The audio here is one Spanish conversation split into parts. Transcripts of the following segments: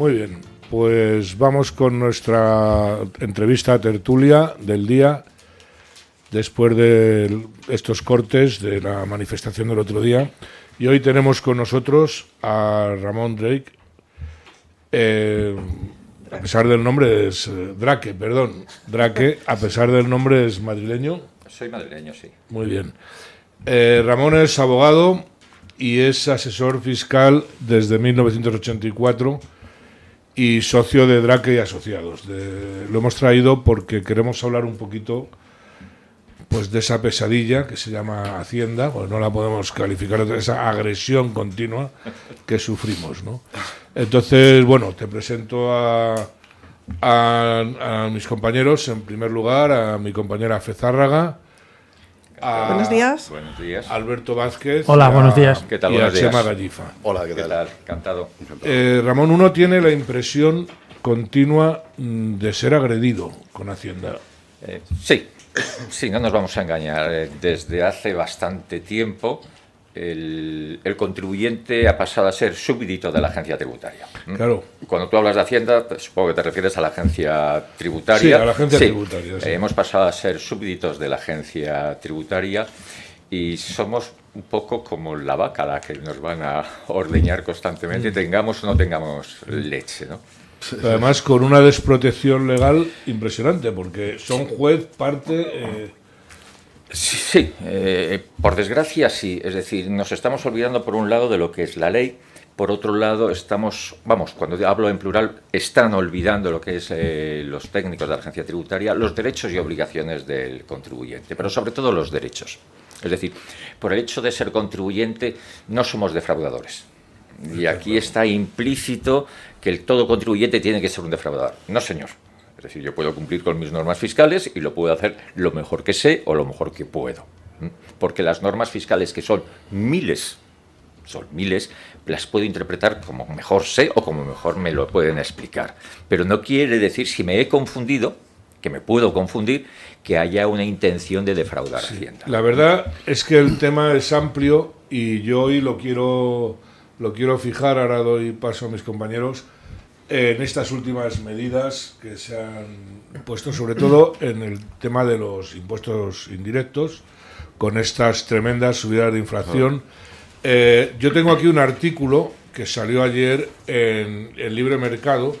Muy bien, pues vamos con nuestra entrevista tertulia del día, después de estos cortes de la manifestación del otro día. Y hoy tenemos con nosotros a Ramón Drake. Eh, a pesar del nombre es eh, Drake, perdón. Drake, a pesar del nombre es madrileño. Soy madrileño, sí. Muy bien. Eh, Ramón es abogado y es asesor fiscal desde 1984 y socio de Drake y Asociados. lo hemos traído porque queremos hablar un poquito pues de esa pesadilla que se llama Hacienda, pues no la podemos calificar de esa agresión continua que sufrimos, ¿no? Entonces, bueno, te presento a, a, mis compañeros, en primer lugar, a mi compañera Fezárraga, buenos días. Buenos días. Alberto Vázquez. Hola, buenos días. ¿Qué tal? Y buenos a Chema días. Gallifa. Hola, ¿qué tal? Encantado. Eh, Ramón, uno tiene la impresión continua mm, de ser agredido con Hacienda. Eh, sí, sí, no nos vamos a engañar. Eh, Desde hace bastante tiempo el, el contribuyente ha pasado a ser súbdito de la agencia tributaria. ¿Mm? Claro. Cuando tú hablas de Hacienda, supongo que te refieres a la agencia tributaria. Sí, a la agencia tributaria, sí. Eh, hemos pasado a ser súbditos de la agencia tributaria y somos un poco como la vaca a la que nos van a ordeñar constantemente, tengamos o no tengamos leche, ¿no? Además, con una desprotección legal impresionante, porque son juez, parte. eh, Sí, sí, eh, por desgracia sí. Es decir, nos estamos olvidando por un lado de lo que es la ley, por otro lado estamos, vamos, cuando hablo en plural, están olvidando lo que es eh, los técnicos de la agencia tributaria, los derechos y obligaciones del contribuyente, pero sobre todo los derechos. Es decir, por el hecho de ser contribuyente no somos defraudadores. Y aquí está implícito que el todo contribuyente tiene que ser un defraudador. No, señor. Es decir, yo puedo cumplir con mis normas fiscales y lo puedo hacer lo mejor que sé o lo mejor que puedo. Porque las normas fiscales, que son miles, son miles, las puedo interpretar como mejor sé o como mejor me lo pueden explicar. Pero no quiere decir, si me he confundido, que me puedo confundir, que haya una intención de defraudar a Hacienda. La verdad es que el tema es amplio y yo hoy lo quiero, lo quiero fijar, ahora doy paso a mis compañeros, en estas últimas medidas que se han puesto, sobre todo en el tema de los impuestos indirectos, con estas tremendas subidas de inflación. Eh, yo tengo aquí un artículo que salió ayer en el Libre Mercado,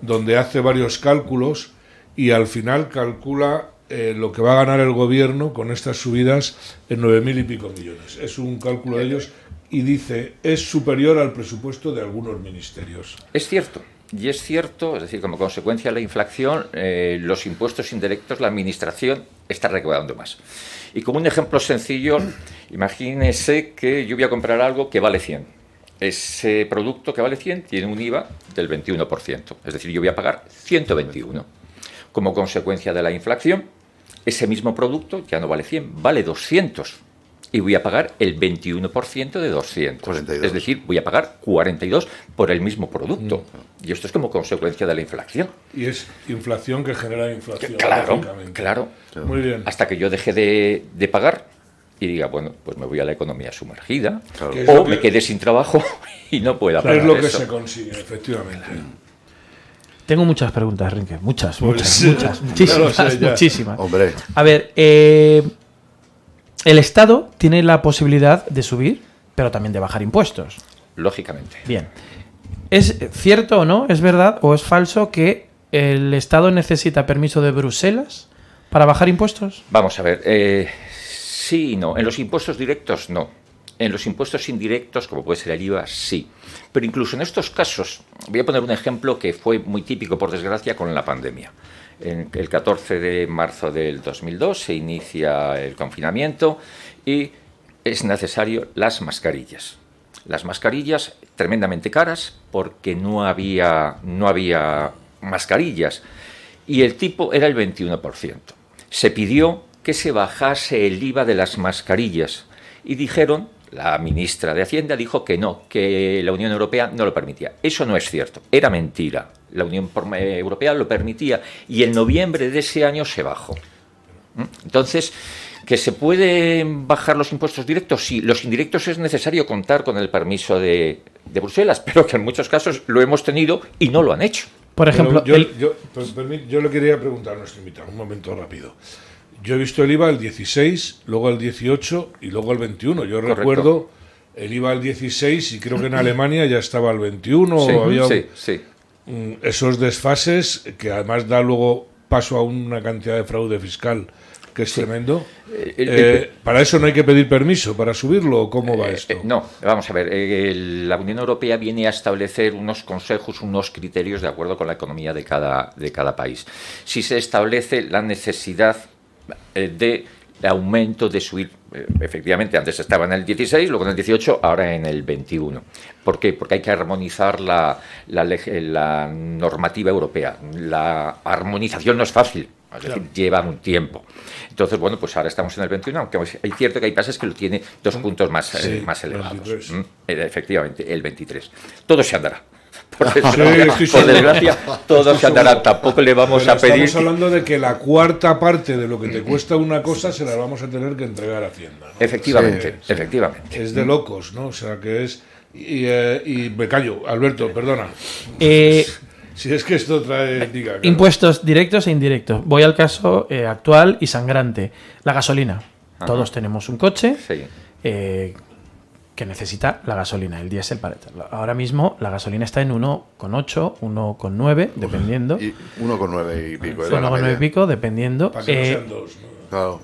donde hace varios cálculos y al final calcula eh, lo que va a ganar el gobierno con estas subidas en 9.000 y pico millones. Es un cálculo de ellos y dice es superior al presupuesto de algunos ministerios. Es cierto. Y es cierto, es decir, como consecuencia de la inflación, eh, los impuestos indirectos, la administración está recaudando más. Y como un ejemplo sencillo, imagínese que yo voy a comprar algo que vale 100. Ese producto que vale 100 tiene un IVA del 21%. Es decir, yo voy a pagar 121. Como consecuencia de la inflación, ese mismo producto ya no vale 100, vale 200 y voy a pagar el 21% de 200. 42. Es decir, voy a pagar 42 por el mismo producto. Y esto es como consecuencia de la inflación. Y es inflación que genera inflación. Claro, claro. Muy bien. Hasta que yo deje de, de pagar y diga, bueno, pues me voy a la economía sumergida Claro. O que- me quede sin trabajo y no pueda pagar Es lo que eso. se consigue, efectivamente. Tengo muchas preguntas, Renke. Muchas, Pues muchas, sí, muchas. Muchísimas, muchísimas. Hombre, A ver, eh, el Estado tiene la posibilidad de subir, pero también de bajar impuestos. Lógicamente. Bien. ¿Es cierto o no, es verdad o es falso que el Estado necesita permiso de Bruselas para bajar impuestos? Vamos a ver, eh, sí y no. En los impuestos directos, no. En los impuestos indirectos, como puede ser el IVA, sí. Pero incluso en estos casos, voy a poner un ejemplo que fue muy típico, por desgracia, con la pandemia. El 14 de marzo del 2002 se inicia el confinamiento y es necesario las mascarillas. Las mascarillas tremendamente caras porque no había, no había mascarillas y el tipo era el 21%. Se pidió que se bajase el IVA de las mascarillas y dijeron, la ministra de Hacienda dijo que no, que la Unión Europea no lo permitía. Eso no es cierto, era mentira. La Unión por- eh, Europea lo permitía y en noviembre de ese año se bajó. ¿Mm? Entonces, ¿Que se pueden bajar los impuestos directos? Sí, los indirectos es necesario contar con el permiso de, de Bruselas, pero que en muchos casos lo hemos tenido y no lo han hecho. Por ejemplo, yo, el- yo, pues, permí- yo le quería preguntar a nuestro invitado, un momento rápido. Yo he visto el IVA al 16, luego al 18 y luego al 21. Yo Correcto. recuerdo el IVA al 16 y creo que en Alemania ya estaba al 21. Sí, o había un- sí, sí. Mm, esos desfases que además da luego paso a una cantidad de fraude fiscal que es tremendo. Eh, Eh, ¿Para eso no hay que pedir permiso para subirlo o cómo va Eh, esto? eh, no, vamos a ver. el- la Unión Europea viene a establecer unos consejos, unos criterios de acuerdo con la economía de cada, de cada país. Si se establece la necesidad de aumento de subir, eh, efectivamente, antes estaba en el 16, luego en el 18, ahora en el 21. ¿Por qué? Porque hay que armonizar la, la normativa europea. La armonización no es fácil. Es decir, lleva un tiempo. Entonces, bueno, pues ahora estamos en el 21, aunque es cierto que hay países que lo tiene dos puntos más, eh, más elevados. 23. Mm, eh, Efectivamente, el 23. Todo se andará. Por Sí, desgracia, estoy por seguro. desgracia, todo Estoy se. Tampoco le vamos Pero a pedir. Estamos hablando de que la cuarta parte de lo que te cuesta una cosa se la vamos a tener que entregar a Hacienda. ¿no? Efectivamente, Sí, sí. efectivamente. Es de locos, ¿no? O sea, que es... Y, eh, y me callo, Alberto, perdona. eh, Si es que esto trae... Diga, claro. impuestos directos e indirectos. Voy al caso eh, actual y sangrante. La gasolina. Ajá. Todos tenemos un coche Sí. eh, que necesita la gasolina, el diésel para echarlo. Ahora mismo la gasolina está en 1,8, 1,9, dependiendo. Y 1,9 y pico. era la 1,9 y media. pico, dependiendo. Para que no Eh, sean dos, ¿no? Claro.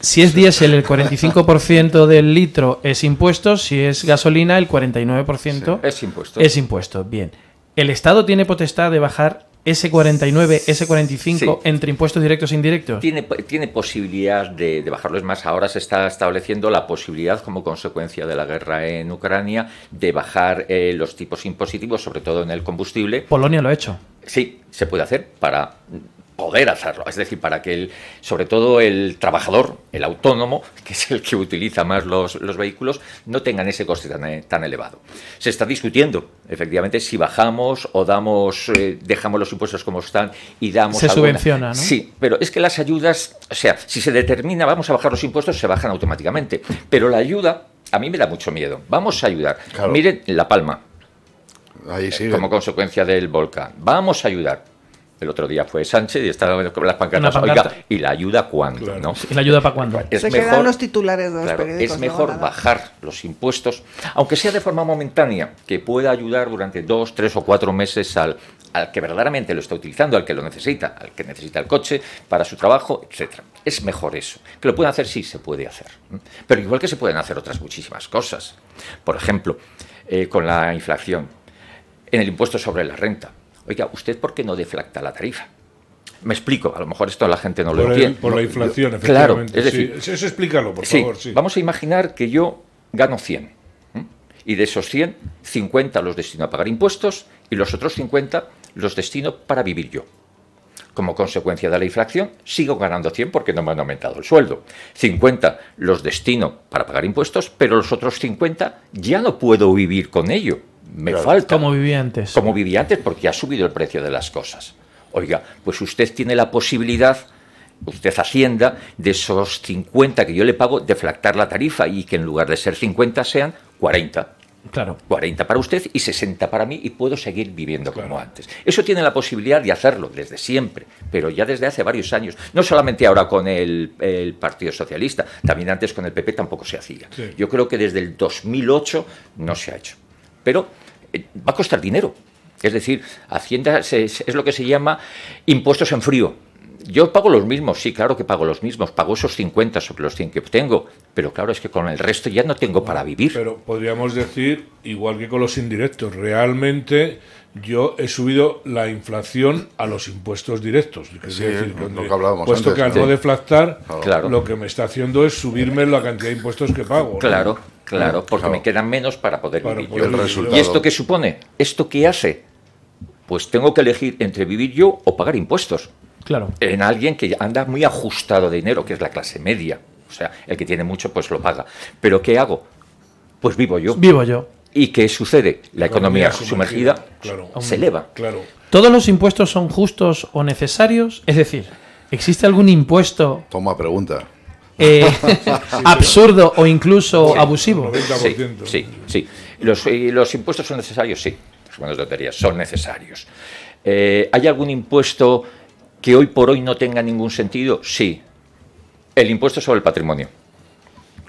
Si es diésel, el 45% del litro es impuesto. Si es gasolina, el 49% Es impuesto. es impuesto. Bien. ¿El Estado tiene potestad de bajar ese 49, ese 45 Sí. entre impuestos directos e indirectos? Tiene, tiene posibilidad de, de bajarlo. Es más, ahora se está estableciendo la posibilidad, como consecuencia de la guerra en Ucrania, de bajar eh, los tipos impositivos, sobre todo en el combustible. Polonia lo ha hecho. Sí, se puede hacer para poder hacerlo. Es decir, para que el, sobre todo el trabajador, el autónomo, que es el que utiliza más los, los vehículos, no tengan ese coste tan, eh, tan elevado. Se está discutiendo, efectivamente, si bajamos o damos, eh, dejamos los impuestos como están y damos. Se subvenciona, ¿no? Sí, pero es que las ayudas, o sea, si se determina, vamos a bajar los impuestos, se bajan automáticamente. Pero la ayuda, a mí me da mucho miedo. Vamos a ayudar. Claro. Miren La Palma, Ahí sigue. como consecuencia del volcán. Vamos a ayudar. El otro día fue Sánchez y estaba con las pancartas. Oiga, ¿y la ayuda cuándo? Claro. ¿no? ¿Y la ayuda para cuándo? Es Se mejor, quedan los titulares de los claro, periódicos. es mejor bajar los impuestos, aunque sea de forma momentánea, que pueda ayudar durante dos, tres o cuatro meses al, al que verdaderamente lo está utilizando, al que lo necesita, al que necesita el coche para su trabajo, etcétera. Es mejor eso. ¿Que lo pueden hacer? Sí, se puede hacer. Pero igual que se pueden hacer otras muchísimas cosas. Por ejemplo, eh, con la inflación, en el impuesto sobre la renta. Oiga, ¿usted por qué no deflacta la tarifa? Me explico, a lo mejor esto la gente no lo Por, entiende. por la No, inflación, yo- Claro, efectivamente. es decir, sí. Eso explícalo, por Sí, favor. Sí. vamos a imaginar que yo gano 100. ¿m? Y de esos 100, 50 los destino a pagar impuestos y los otros 50 los destino para vivir yo. Como consecuencia de la inflación, sigo ganando 100 porque no me han aumentado el sueldo. 50 los destino para pagar impuestos, pero los otros 50 ya no puedo vivir con ello. Me falta Como vivía antes. como vivía antes porque ha subido el precio de las cosas. Oiga, pues usted tiene la posibilidad, usted Hacienda, de esos 50 que yo le pago, deflactar la tarifa y que en lugar de ser 50 sean 40. Claro. 40 para usted y 60 para mí y puedo seguir viviendo como antes. Eso tiene la posibilidad de hacerlo desde siempre, pero ya desde hace varios años. No solamente ahora con el, el Partido Socialista, también antes con el PP tampoco se hacía. Sí. Yo creo que desde el 2008 no se ha hecho. Pero eh, va a costar dinero. Es decir, Hacienda se- se- es lo que se llama impuestos en frío. Yo pago los mismos, sí, claro que pago los mismos, pago esos 50 sobre los 100 que obtengo, pero claro, es que con el resto ya no tengo para vivir. Pero podríamos decir, igual que con los indirectos, realmente yo he subido la inflación a los impuestos directos. Es Sí, decir, lo cuando- que hablábamos puesto antes, que al no deflactar, Claro. lo que me está haciendo es subirme la cantidad de impuestos que pago. ¿no? Claro, claro, porque Claro. me quedan menos para poder Para vivir poder yo. Resultado. ¿Y esto qué supone? ¿Esto qué hace? Pues tengo que elegir entre vivir yo o pagar impuestos. Claro. En alguien que anda muy ajustado de dinero, que es la clase media. O sea, el que tiene mucho, pues lo paga. Pero ¿qué hago? Pues vivo yo. Vivo yo. ¿Y qué sucede? La economía sumergida Claro. se eleva. Claro. ¿Todos los impuestos son justos o necesarios? Es decir, ¿existe algún impuesto Toma pregunta. Eh, absurdo o incluso Sí, abusivo. 90%. Sí, sí, sí. Los, y los impuestos son necesarios, sí. Las buenas tonterías son necesarios. Eh, ¿Hay algún impuesto que hoy por hoy no tenga ningún sentido? Sí. El impuesto sobre el patrimonio.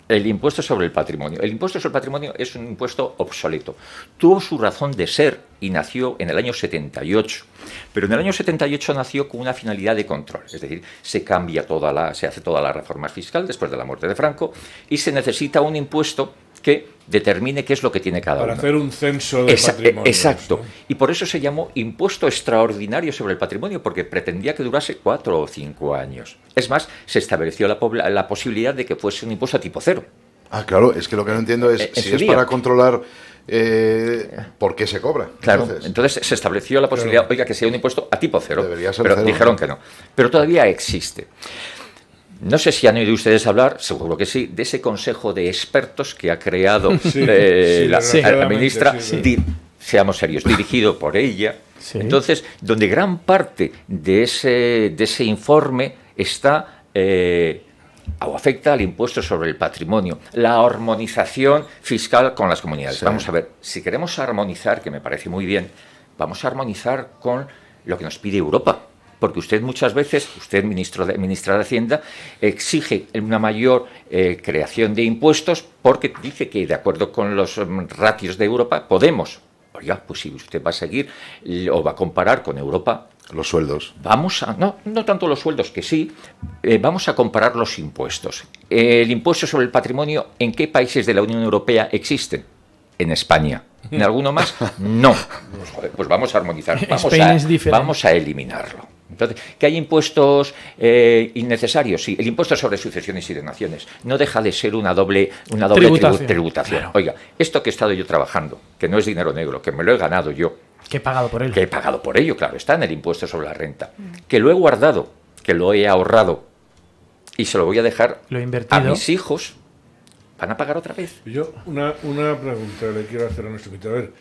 El impuesto sobre el patrimonio. El impuesto sobre el patrimonio es un impuesto obsoleto. Tuvo su razón de ser y nació en el año 78. Pero en el año 78 nació con una finalidad de control. Es decir, se cambia toda la, se hace toda la reforma fiscal después de la muerte de Franco y se necesita un impuesto que determine qué es lo que tiene cada Para uno. hacer un censo de Esa- patrimonio. exacto. ¿no? Y por eso se llamó impuesto extraordinario sobre el patrimonio, porque pretendía que durase cuatro o cinco años. Es más, se estableció la, posibilidad de que fuese un impuesto a tipo cero. Ah, claro, es que lo que no entiendo es Eh, en si es día. para controlar eh, por qué se cobra. Claro, Entonces, entonces, se estableció la posibilidad, oiga, que sea un impuesto a tipo cero. Debería ser pero cero. dijeron que no. Pero todavía existe. No sé si han oído ustedes hablar, seguro que sí, de ese consejo de expertos que ha creado Sí, eh, sí, la, ministra, sí, sí. di- seamos serios, dirigido por ella. Sí. Entonces, donde gran parte de ese, de ese informe está eh, o afecta al impuesto sobre el patrimonio, la armonización fiscal con las comunidades. Sí. Vamos a ver, si queremos armonizar, que me parece muy bien, vamos a armonizar con lo que nos pide Europa. Porque usted muchas veces, usted, ministro de, ministra de Hacienda, exige una mayor eh, creación de impuestos porque dice que, de acuerdo con los mm, ratios de Europa, podemos. Oiga, pues si usted va a seguir o va a comparar con Europa, los sueldos. Vamos a, no, no tanto los sueldos, que sí, eh, vamos a comparar los impuestos. El impuesto sobre el patrimonio, ¿en qué países de la Unión Europea existen? En España. ¿En alguno más? No. Pues, joder, pues vamos a armonizar, vamos a, vamos a eliminarlo. Entonces, ¿que hay impuestos eh, innecesarios? Sí, el impuesto sobre sucesiones y donaciones no deja de ser una doble, una doble tribu- Tributación. tributación. Claro. Oiga, esto que he estado yo trabajando, que no es dinero negro, que me lo he ganado yo, Que he pagado por él. que he pagado por ello, claro, está en el impuesto sobre la renta, que lo he guardado, que lo he ahorrado y se lo voy a dejar Lo he a mis hijos, van a pagar otra vez. Yo una, una pregunta le quiero hacer a nuestro invitado. A ver,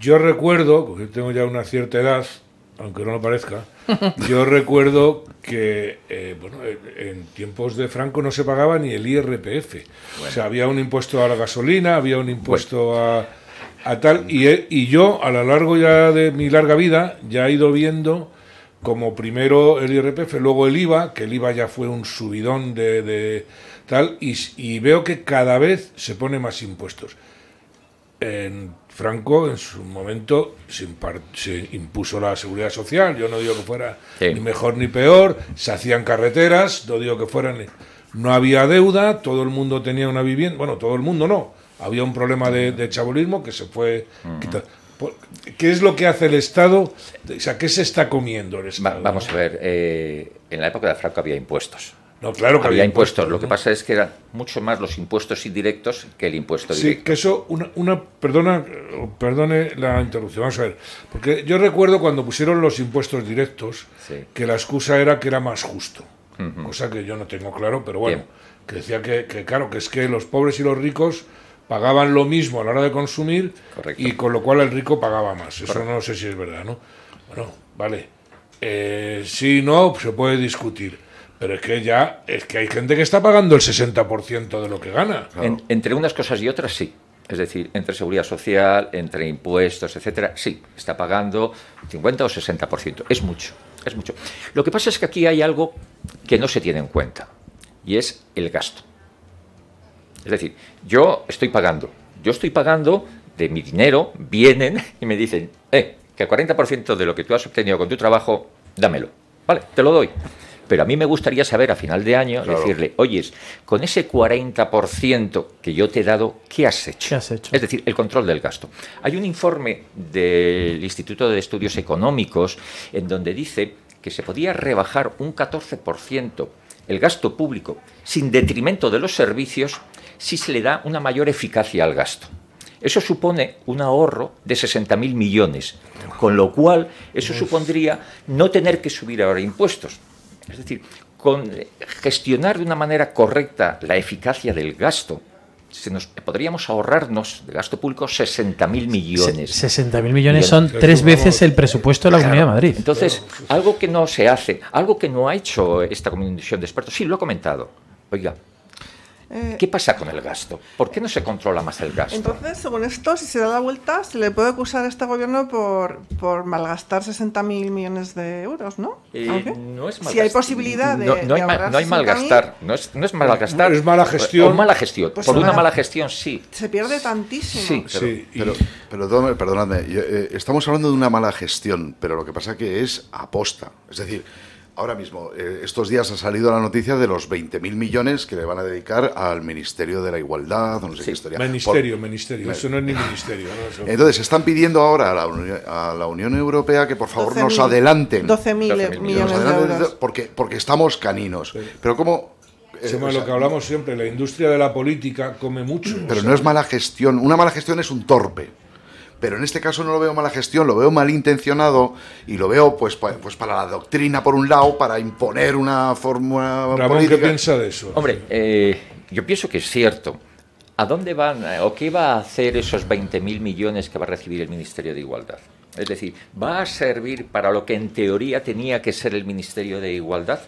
yo recuerdo, porque tengo ya una cierta edad, aunque no lo parezca, yo recuerdo que eh, bueno, en, en tiempos de Franco no se pagaba ni el IRPF. O sea, había un impuesto a la gasolina, había un impuesto a, a tal, y, yo a lo largo ya de mi larga vida ya he ido viendo como primero el IRPF, luego el IVA, que el IVA ya fue un subidón de, de tal, y, y veo que cada vez se pone más impuestos. En Franco, en su momento, se, se impuso la seguridad social. Yo no digo que fuera Sí. ni mejor ni peor. Se hacían carreteras, no digo que fueran. No había deuda, todo el mundo tenía una vivienda. Bueno, todo el mundo no. Había un problema de, de chabolismo que se fue quitando. Por- ¿Qué es lo que hace el Estado? O sea, ¿qué se está comiendo el Va- Estado? vamos a ver, eh, en la época de Franco había impuestos. No, claro que había impuestos, lo que pasa es que eran mucho más los impuestos indirectos que el impuesto Sí, directo. que eso, una, una perdona, perdone la interrupción, vamos a ver, porque yo recuerdo cuando pusieron los impuestos directos, Sí. que la excusa era que era más justo, cosa que yo no tengo claro, pero bueno, Bien. que decía que, que, claro, que es que los pobres y los ricos pagaban lo mismo a la hora de consumir Correcto. y con lo cual el rico pagaba más, eso no sé si es verdad, ¿no? Bueno, vale, eh, sí, no, se puede discutir. Pero es que ya, es que hay gente que está pagando el 60% de lo que gana. En- entre unas cosas y otras, sí. Es decir, entre seguridad social, entre impuestos, etcétera, sí, está pagando 50 o 60%. Es mucho, es mucho. Lo que pasa es que aquí hay algo que no se tiene en cuenta y es el gasto. Es decir, yo estoy pagando, yo estoy pagando de mi dinero, vienen y me dicen, eh, que el 40% de lo que tú has obtenido con tu trabajo, dámelo. Vale, te lo doy. Pero a mí me gustaría saber a final de año, Claro. decirle, oyes, con ese 40% que yo te he dado, ¿qué has hecho? ¿Qué has hecho? Es decir, el control del gasto. Hay un informe del Instituto de Estudios Económicos en donde dice que se podía rebajar un 14% el gasto público sin detrimento de los servicios si se le da una mayor eficacia al gasto. Eso supone un ahorro de 60.000 millones, con lo cual eso supondría no tener que subir ahora impuestos. Es decir, con eh, gestionar de una manera correcta la eficacia del gasto, se nos, podríamos ahorrarnos de gasto público 60.000 millones. 60.000 millones son tres veces el presupuesto de la Comunidad de Madrid. Entonces, algo que no se hace, algo que no ha hecho esta comisión de expertos, sí, lo he comentado. Oiga, Eh, ¿Qué pasa con el gasto? ¿Por qué no se controla más el gasto? Entonces, según esto, si se da la vuelta, se le puede acusar a este gobierno por, por malgastar 60.000 millones de euros, ¿no? Eh, no es Si malgastar. hay posibilidad de. No, no hay, de ma- ahorrar no hay 60.000, malgastar. No es, no es malgastar. Es mala gestión. O mala gestión. Pues Por una mala gestión, sí. Se pierde tantísimo. Sí. Sí, y- Pero, perdonadme, yo, eh, estamos hablando de una mala gestión, pero lo que pasa que es aposta. Es decir, ahora mismo, eh, estos días ha salido la noticia de los 20.000 millones que le van a dedicar al Ministerio de la Igualdad, o no sé qué historia. ministerio, Por- ministerio. Eso no es ni ministerio. ¿no? Eso- Entonces, están pidiendo ahora a la, Uni- a la Unión Europea que por favor 12.000 nos adelanten. 12.000 12.000 Nos millones de euros. porque, porque estamos caninos. Pero como... eh, Somos o sea, lo que hablamos siempre, la industria de la política come mucho. Pero o sea, no es mala gestión. Una mala gestión es un torpe. Pero en este caso no lo veo mala gestión, lo veo malintencionado y lo veo pues, pa- pues para la doctrina por un lado, para imponer una fórmula Ramón, ¿qué política. piensa de eso? Hombre, eh, yo pienso que es cierto. ¿A dónde van eh, o qué va a hacer esos 20.000 millones que va a recibir el Ministerio de Igualdad? Es decir, ¿va a servir para lo que en teoría tenía que ser el Ministerio de Igualdad?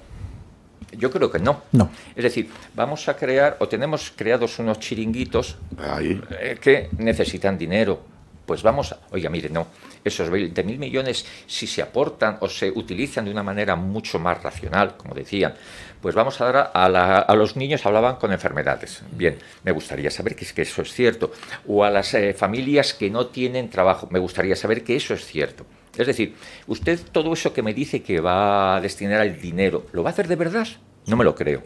Yo creo que no. No. Es decir, vamos a crear o tenemos creados unos chiringuitos Ahí. eh, que necesitan dinero. Pues vamos a... Oiga, mire, no. Esos 20.000 millones, si se aportan o se utilizan de una manera mucho más racional, como decían, pues vamos a dar a, la- a los niños, hablaban con enfermedades. Bien, me gustaría saber que, es- que eso es cierto. O a las eh, familias que no tienen trabajo, me gustaría saber que eso es cierto. Es decir, usted todo eso que me dice que va a destinar el dinero, ¿lo va a hacer de verdad? No me lo creo.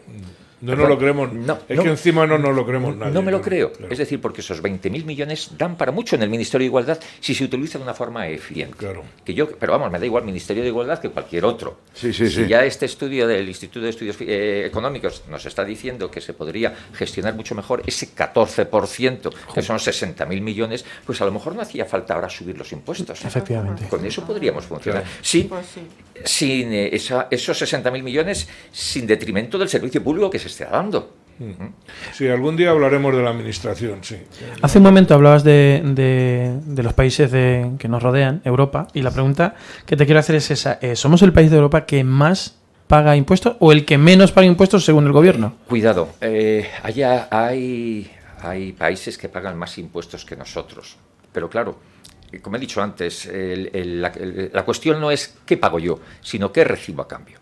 No nos lo creemos. No, es no. que encima no nos lo creemos nadie. No me lo creo. claro. Es decir, porque esos 20.000 millones dan para mucho en el Ministerio de Igualdad si se utiliza de una forma eficiente. Claro. Que yo, pero vamos, me da igual Ministerio de Igualdad que cualquier otro. Sí, sí, si sí. ya este estudio del Instituto de Estudios eh, Económicos nos está diciendo que se podría gestionar mucho mejor ese 14%, que son 60.000 millones, pues a lo mejor no hacía falta ahora subir los impuestos. Efectivamente. Con eso podríamos funcionar. Claro. Sin, Pues sí. sin eh, esa- esos 60.000 millones, sin detrimento del servicio público que se esté dando. Sí, algún día hablaremos de la administración, sí. Hace un momento hablabas de, de- de los países de- que nos rodean, Europa, y la pregunta que te quiero hacer es esa. eh, ¿Somos el país de Europa que más paga impuestos o el que menos paga impuestos según el gobierno? Cuidado, eh, allá hay, hay países que pagan más impuestos que nosotros. Pero claro, como he dicho antes, el- el- la, el- la cuestión no es qué pago yo, sino qué recibo a cambio.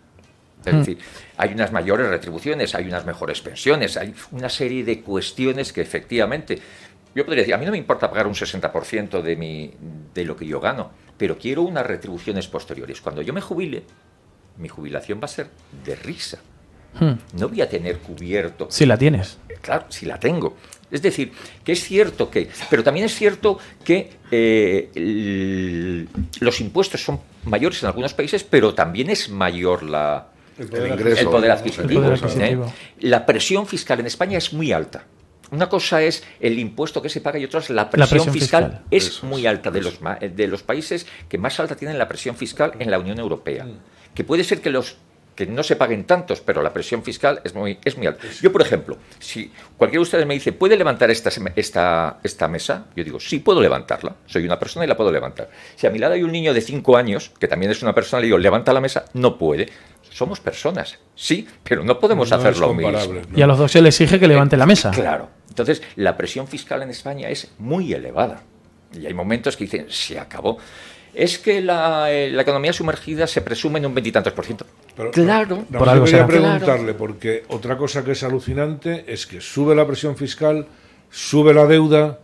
Es decir, hay unas mayores retribuciones, hay unas mejores pensiones, hay una serie de cuestiones que efectivamente, yo podría decir, a mí no me importa pagar un 60% de, mi, de lo que yo gano, pero quiero unas retribuciones posteriores. Cuando yo me jubile, mi jubilación va a ser de risa. Hmm. No voy a tener cubierto Si la tienes. Claro, si la tengo. Es decir, que es cierto que, pero también es cierto que eh, el- los impuestos son mayores en algunos países, pero también es mayor la, El El poder ingreso. el poder adquisitivo. El poder ¿eh? adquisitivo. La presión fiscal en España es muy alta. Una cosa es el impuesto que se paga y otra es la presión, presión fiscal. fiscal. Es Eso muy alta de los, ma- de los países que más alta tienen la presión fiscal en la Unión Europea. Que puede ser que los que no se paguen tantos, pero la presión fiscal es muy, es muy alta. Yo, por ejemplo, si cualquiera de ustedes me dice, ¿puede levantar esta, esta, esta mesa? Yo digo, sí, puedo levantarla. Soy una persona y la puedo levantar. Si a mi lado hay un niño de 5 años, que también es una persona, le digo, levanta la mesa, no puede. Somos personas, sí, pero no podemos No hacer es lo mismo. comparable, ¿no? Y a los dos se le exige que levante la mesa. Claro. Entonces, la presión fiscal en España es muy elevada. Y hay momentos que dicen, se acabó. Es que la, eh, la economía sumergida se presume en un veintitantos por ciento. Pero- Claro. No, Por yo algo quería será. preguntarle, porque otra cosa que es alucinante es que sube la presión fiscal, sube la deuda.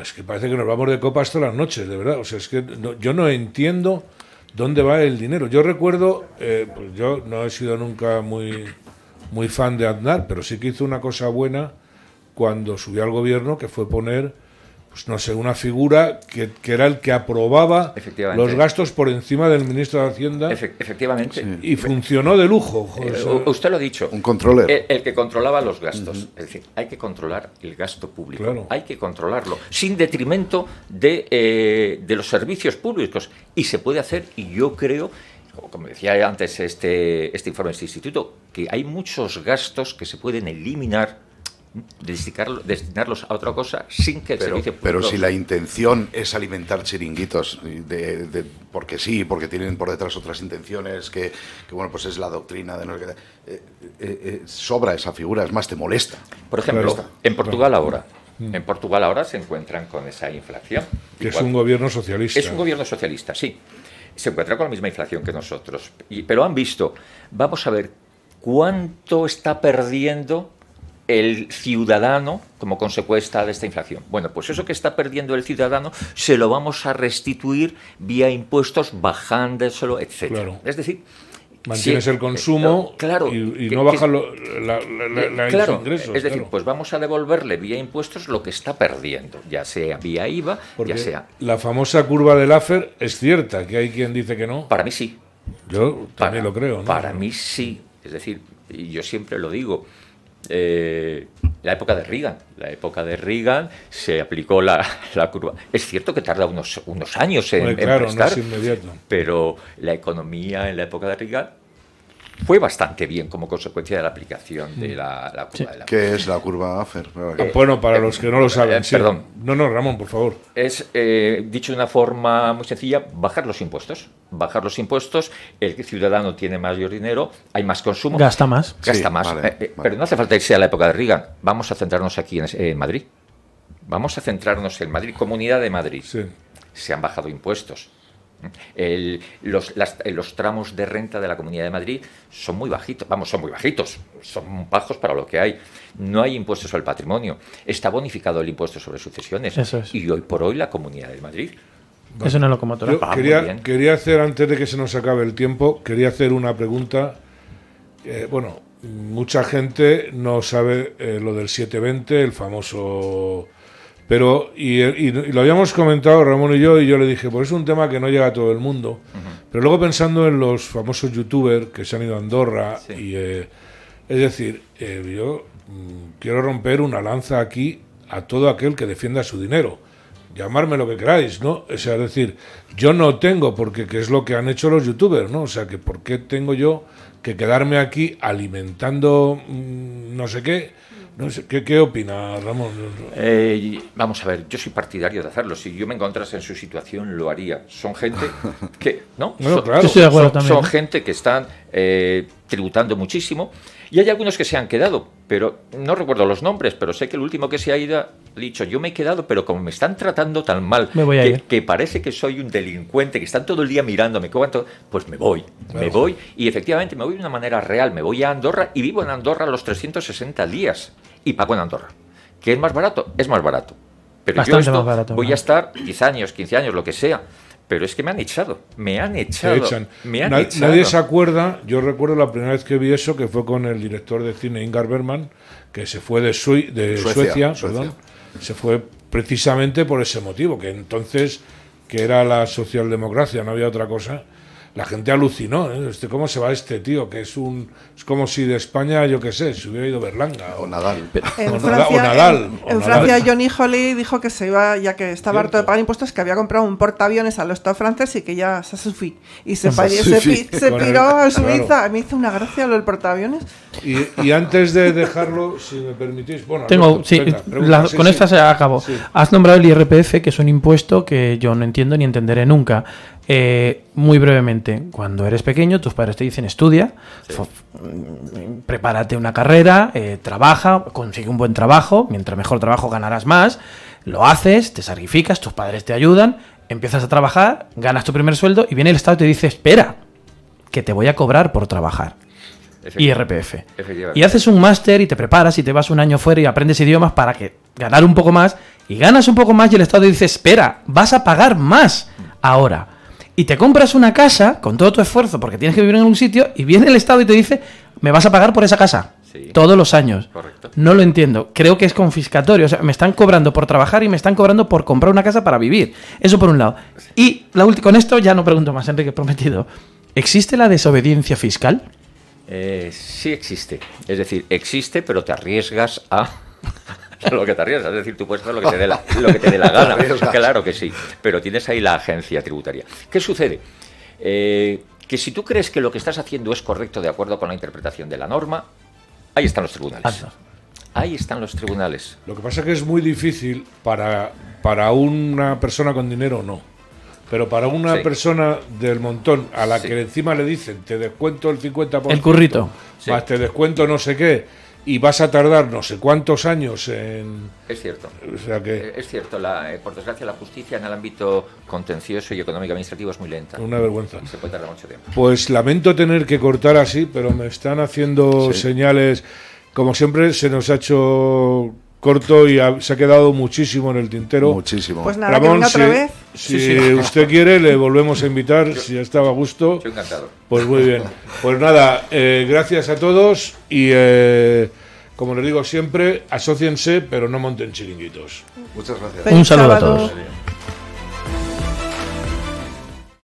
Es que parece que nos vamos de copas todas las noches, de verdad. O sea, es que no- yo no entiendo dónde va el dinero. Yo recuerdo, eh, pues yo no he sido nunca muy, muy fan de Aznar, pero sí que hizo una cosa buena cuando subió al gobierno, que fue poner, pues no sé, una figura que, que era el que aprobaba los gastos por encima del ministro de Hacienda. Efe- efectivamente. Y funcionó de lujo. joder, Eh, sea, u- usted lo ha dicho. Un controller. El, el que controlaba los gastos. Es decir, hay que controlar el gasto público. Claro. Hay que controlarlo. Sin detrimento de, eh, de los servicios públicos. Y se puede hacer, y yo creo, como decía antes este, este informe de este instituto, que hay muchos gastos que se pueden eliminar destinarlos a otra cosa sin que el Pero, servicio pero público- si la intención es alimentar chiringuitos, de, de- porque sí, porque tienen por detrás otras intenciones, que, que, bueno, pues es la doctrina de no sé qué, eh, eh, eh, sobra esa figura, es más, te molesta. Por ejemplo, Claro. en Portugal ahora, en Portugal ahora se encuentran con esa inflación. Que es un gobierno socialista. Es un gobierno socialista, sí. Se encuentra con la misma inflación que nosotros. Y- pero han visto, vamos a ver cuánto está perdiendo el ciudadano como consecuencia de esta inflación. Bueno, pues eso que está perdiendo el ciudadano se lo vamos a restituir vía impuestos, bajándoselo, etc. Claro. Es decir, Mantienes sí, el consumo eh, claro, y, y que- no que- bajas lo- la, la- la- la- claro, ingresos. es decir, claro. pues vamos a devolverle vía impuestos lo que está perdiendo, ya sea vía IVA, Porque ya sea. la famosa curva del AFER es cierta, que hay quien dice que no. Para mí sí. Yo también Para- lo creo. ¿no? Para mí sí. Es decir, yo siempre lo digo. Eh, la época de Reagan, la época de Reagan se aplicó la, la curva. Es cierto que tarda unos, unos años en, en claro, no prestar, es inmediato. pero la economía en la época de Reagan fue bastante bien como consecuencia de la aplicación de la, la curva de la ¿Qué es la curva AFER? Bueno, para los que no lo saben. eh, sí. perdón. No, no, Ramón, por favor. Es, eh, dicho de una forma muy sencilla, bajar los impuestos. Bajar los impuestos, el ciudadano tiene mayor dinero, hay más consumo. Gasta más. Gasta Sí, más. vale, Eh, eh, vale. Pero no hace falta irse a la época de Reagan. Vamos a centrarnos aquí en, en Madrid. Vamos a centrarnos en Madrid, Comunidad de Madrid. Sí. Se han bajado impuestos. El- los, las- los tramos de renta de la Comunidad de Madrid son muy bajitos, vamos, son muy bajitos, son bajos para lo que hay. No hay impuestos sobre el patrimonio. Está bonificado el impuesto sobre sucesiones. Eso es. Y hoy por hoy la Comunidad de Madrid Es una locomotora. Yo muy quería, bien. quería hacer, antes de que se nos acabe el tiempo, quería hacer una pregunta. Eh, bueno, mucha gente no sabe eh, lo del 720, el famoso... Pero, y, y- y lo habíamos comentado Ramón y yo, y yo le dije, pues es un tema que no llega a todo el mundo. Pero luego pensando en los famosos youtubers que se han ido a Andorra, Sí. y, eh, es decir, eh, yo mm, quiero romper una lanza aquí a todo aquel que defienda su dinero llamarme lo que queráis, ¿no? O sea, es decir, yo no tengo, porque que es lo que han hecho los youtubers, ¿no? O sea, que ¿por qué tengo yo que quedarme aquí alimentando mm, no sé qué? No sé, ¿qué, qué opina Ramón? Eh, vamos a ver, yo soy partidario de hacerlo. Si yo me encontrase en su situación, lo haría. Son gente que, ¿no? Bueno, Son- claro. Yo estoy de acuerdo son, también. son gente que están eh, tributando muchísimo y hay algunos que se han quedado, pero no recuerdo los nombres, pero sé que el último que se ha ido ha dicho, yo me he quedado, pero como me están tratando tan mal, Me voy a que, ir. que parece que soy un delincuente, que están todo el día mirándome, ¿cuánto? pues me voy, me Claro. voy y efectivamente me voy de una manera real, me voy a Andorra y vivo en Andorra los 360 días y pago en Andorra. ¿Que es más barato? Es más barato. Pero yo Bastante esto más barato, voy ¿no? a estar 10 años, 15 años, lo que sea. Pero es que me han echado, me han echado, echan. me han Na- echado. Nadie se acuerda, yo recuerdo la primera vez que vi eso, que fue con el director de cine Ingar Bergman, que se fue de, Sui- de Suecia, Suecia, Suecia. perdón. se fue precisamente por ese motivo, que entonces, que era la socialdemocracia, no había otra cosa, la gente alucinó, ¿eh? Este, ¿cómo se va este tío? Que es un es como si de España, yo qué sé, se hubiera ido Berlanga. O Nadal. En O Nadal- Francia, o Nadal, en- o en Nadal. Francia, Johnny Holly dijo que se iba, ya que estaba harto de pagar impuestos, que había comprado un portaaviones al Estado francés y que ya se sufí. Y se, Se pi- se Con el- piró a claro. Suiza. Me hizo una gracia lo del portaaviones. Y, y antes de dejarlo, si me permitís, bueno, Tengo, Alberto, sí, venga, pregunta, la- sí, con sí. esta se acabo. Sí. Has nombrado el IRPF, que es un impuesto que yo no entiendo ni entenderé nunca. Eh, muy brevemente, cuando eres pequeño, tus padres te dicen estudia, prepárate una carrera, eh, trabaja, consigue un buen trabajo, mientras mejor trabajo ganarás más, lo haces, te sacrificas, tus padres te ayudan, empiezas a trabajar, ganas tu primer sueldo y viene el Estado y te dice, espera, que te voy a cobrar por trabajar. IRPF. Efectivamente. Y haces un máster y te preparas y te vas un año fuera y aprendes idiomas para que ganar un poco más y ganas un poco más y el Estado dice, espera, vas a pagar más ahora. Y te compras una casa con todo tu esfuerzo porque tienes que vivir en un sitio y viene el Estado y te dice, me vas a pagar por esa casa. Sí. Todos los años. Correcto. No lo entiendo. Creo que es confiscatorio. O sea, me están cobrando por trabajar y me están cobrando por comprar una casa para vivir. Eso por un lado. Y la con esto ya no pregunto más, Enrique, prometido. ¿Existe la desobediencia fiscal? Eh, sí existe. Es decir, existe, pero te arriesgas a lo que te arriesgas. Es decir, tú puedes hacer lo que te dé la, lo que te dé la gana. Claro que sí. Pero tienes ahí la agencia tributaria. ¿Qué sucede? Eh, que si tú crees que lo que estás haciendo es correcto de acuerdo con la interpretación de la norma, ahí están los tribunales. Anda. Ahí están los tribunales. Lo que pasa es que es muy difícil para, para una persona con dinero, no. Pero para una Sí. persona del montón a la Sí. que encima le dicen te descuento el 50%, El currito. Sí. más te descuento no sé qué, y vas a tardar no sé cuántos años en. Es cierto. O sea que. Eh, Es cierto, la, eh, por desgracia la justicia en el ámbito contencioso y económico administrativo es muy lenta. Una vergüenza. Se puede tardar mucho tiempo. Pues lamento tener que cortar así, pero me están haciendo Sí. señales. Como siempre, se nos ha hecho corto y ha- se ha quedado muchísimo en el tintero. Muchísimo. Pues nada, que venga si, otra vez. si usted quiere, le volvemos a invitar, si ya estaba a gusto. Estoy encantado. Pues muy bien. Pues nada, eh, gracias a todos y, eh, como les digo siempre, asóciense, pero no monten chiringuitos. Muchas gracias. Feliz Un saludo a todos.